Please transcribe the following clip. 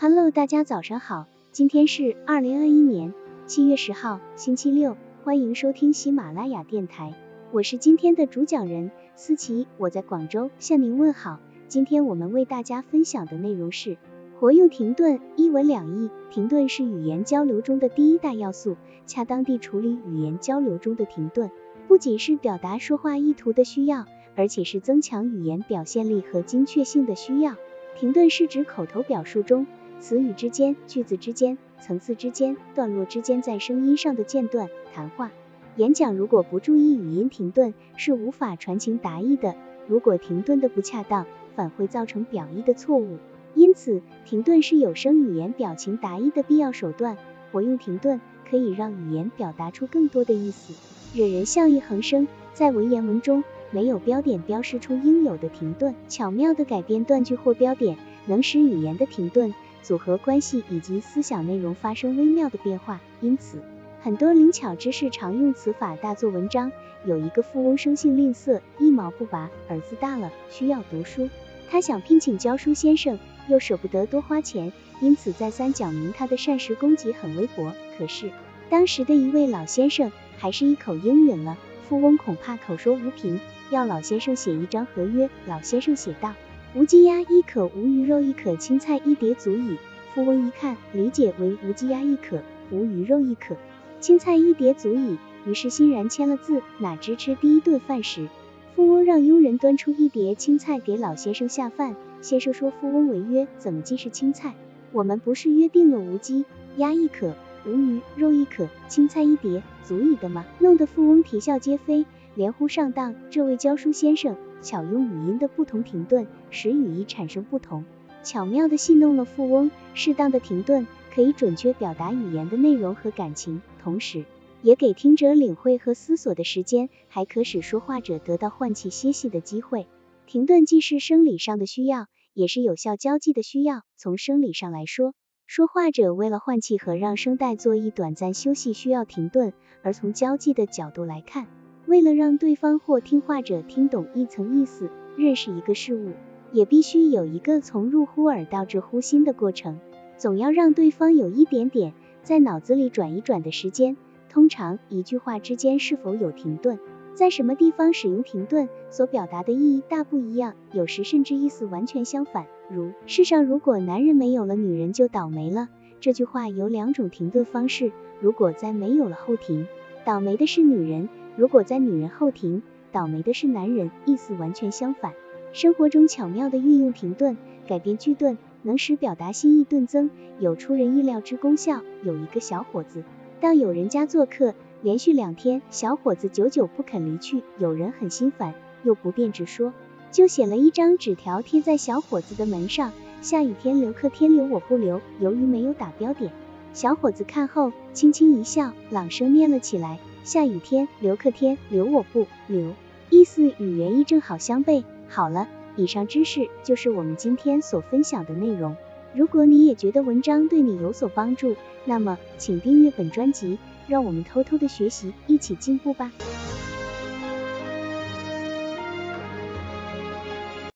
Hello，大家早上好，今天是二零二一年七月十号，星期六，欢迎收听喜马拉雅电台，我是今天的主讲人思琪，我在广州向您问好。今天我们为大家分享的内容是活用停顿，一文两义。停顿是语言交流中的第一大要素，恰当地处理语言交流中的停顿，不仅是表达说话意图的需要，而且是增强语言表现力和精确性的需要。停顿是指口头表述中。词语之间、句子之间、层次之间、段落之间在声音上的间断。谈话、演讲如果不注意语音停顿，是无法传情达意的。如果停顿的不恰当，反会造成表意的错误。因此，停顿是有声语言表情达意的必要手段。活用停顿，可以让语言表达出更多的意思。惹人笑意横生，在文言文中没有标点标示出应有的停顿，巧妙的改变断句或标点，能使语言的停顿。组合关系以及思想内容发生微妙的变化，因此很多灵巧之士常用此法大做文章。有一个富翁生性吝啬，一毛不拔，儿子大了需要读书，他想聘请教书先生，又舍不得多花钱，因此再三讲明他的膳食供给很微薄。可是当时的一位老先生还是一口应允了。富翁恐怕口说无凭，要老先生写一张合约。老先生写道。无鸡鸭一可，无鱼肉一可，青菜一碟足矣。富翁一看，理解为无鸡鸭一可，无鱼肉一可，青菜一碟足矣，于是欣然签了字。哪知吃第一顿饭时，富翁让佣人端出一碟青菜给老先生下饭。先生说富翁违约，怎么既是青菜？我们不是约定了无鸡鸭一可，无鱼肉一可，青菜一碟足矣的吗？弄得富翁啼笑皆非，连呼上当。这位教书先生。巧用语音的不同停顿，使语义产生不同，巧妙的戏弄了富翁。适当的停顿可以准确表达语言的内容和感情，同时也给听者领会和思索的时间，还可使说话者得到换气歇息的机会。停顿既是生理上的需要，也是有效交际的需要。从生理上来说，说话者为了换气和让声带做一短暂休息需要停顿；而从交际的角度来看，为了让对方或听话者听懂一层意思，认识一个事物，也必须有一个从入乎耳到至乎心的过程，总要让对方有一点点在脑子里转一转的时间。通常一句话之间是否有停顿，在什么地方使用停顿，所表达的意义大不一样，有时甚至意思完全相反。如世上如果男人没有了，女人就倒霉了。这句话有两种停顿方式，如果在没有了后停，倒霉的是女人。如果在女人后停，倒霉的是男人，意思完全相反。生活中巧妙的运用停顿，改变句顿，能使表达心意顿增，有出人意料之功效。有一个小伙子到有人家做客，连续两天，小伙子久久不肯离去，有人很心烦，又不便直说，就写了一张纸条贴在小伙子的门上：下雨天留客，天留我不留。由于没有打标点，小伙子看后轻轻一笑，朗声念了起来。下雨天留客天留我不留，意思与原意正好相悖。好了，以上知识就是我们今天所分享的内容。如果你也觉得文章对你有所帮助，那么请订阅本专辑，让我们偷偷的学习，一起进步吧。